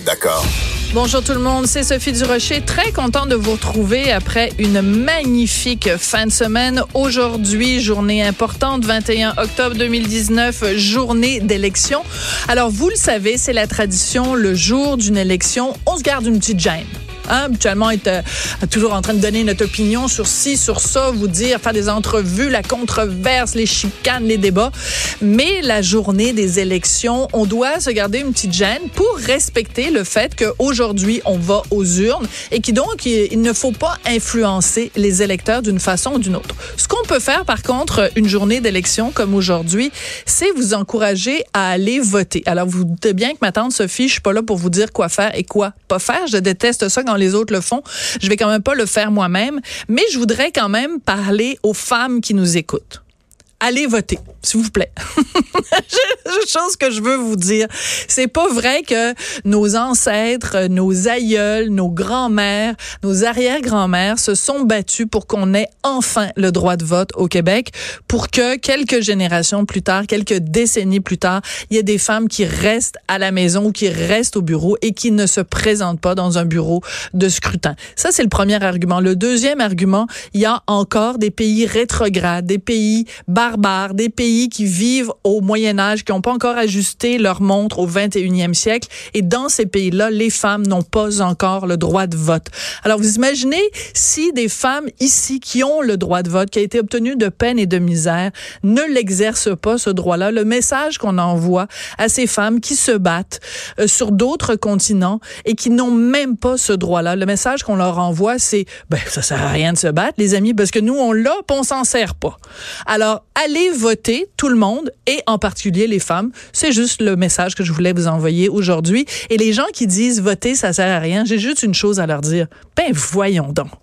D'accord? Bonjour tout le monde, c'est Sophie Durocher. Très content de vous retrouver après une magnifique fin de semaine. Aujourd'hui, journée importante, 21 octobre 2019, journée d'élection. Alors, vous le savez, c'est la tradition, le jour d'une élection, on se garde une petite gêne. Hein, habituellement, être euh, toujours en train de donner notre opinion sur ci, sur ça, vous dire, faire des entrevues, la controverse, les chicanes, les débats. Mais la journée des élections, on doit se garder une petite gêne pour respecter le fait qu'aujourd'hui, on va aux urnes et qui donc, il ne faut pas influencer les électeurs d'une façon ou d'une autre. Ce qu'on peut faire, par contre, une journée d'élection comme aujourd'hui, c'est vous encourager à aller voter. Alors, vous doutez bien que ma tante Sophie, je suis pas là pour vous dire quoi faire et quoi pas faire. Je déteste ça quand les autres le font. Je vais quand même pas le faire moi-même, mais je voudrais quand même parler aux femmes qui nous écoutent allez voter, s'il vous plaît. Chose que je veux vous dire, c'est pas vrai que nos ancêtres, nos aïeuls, nos grands-mères, nos arrière-grands-mères se sont battus pour qu'on ait enfin le droit de vote au Québec, pour que quelques générations plus tard, quelques décennies plus tard, il y ait des femmes qui restent à la maison ou qui restent au bureau et qui ne se présentent pas dans un bureau de scrutin. Ça, c'est le premier argument. Le deuxième argument, il y a encore des pays rétrogrades, des pays des pays qui vivent au Moyen Âge, qui n'ont pas encore ajusté leur montre au 21e siècle. Et dans ces pays-là, les femmes n'ont pas encore le droit de vote. Alors, vous imaginez si des femmes ici qui ont le droit de vote, qui a été obtenu de peine et de misère, ne l'exercent pas, ce droit-là, le message qu'on envoie à ces femmes qui se battent euh, sur d'autres continents et qui n'ont même pas ce droit-là, le message qu'on leur envoie, c'est, ben, ça sert à rien de se battre, les amis, parce que nous, on l'a, on s'en sert pas. Alors, allez voter, tout le monde, et en particulier les femmes. C'est juste le message que je voulais vous envoyer aujourd'hui. Et les gens qui disent voter, ça sert à rien, j'ai juste une chose à leur dire. Ben, voyons donc.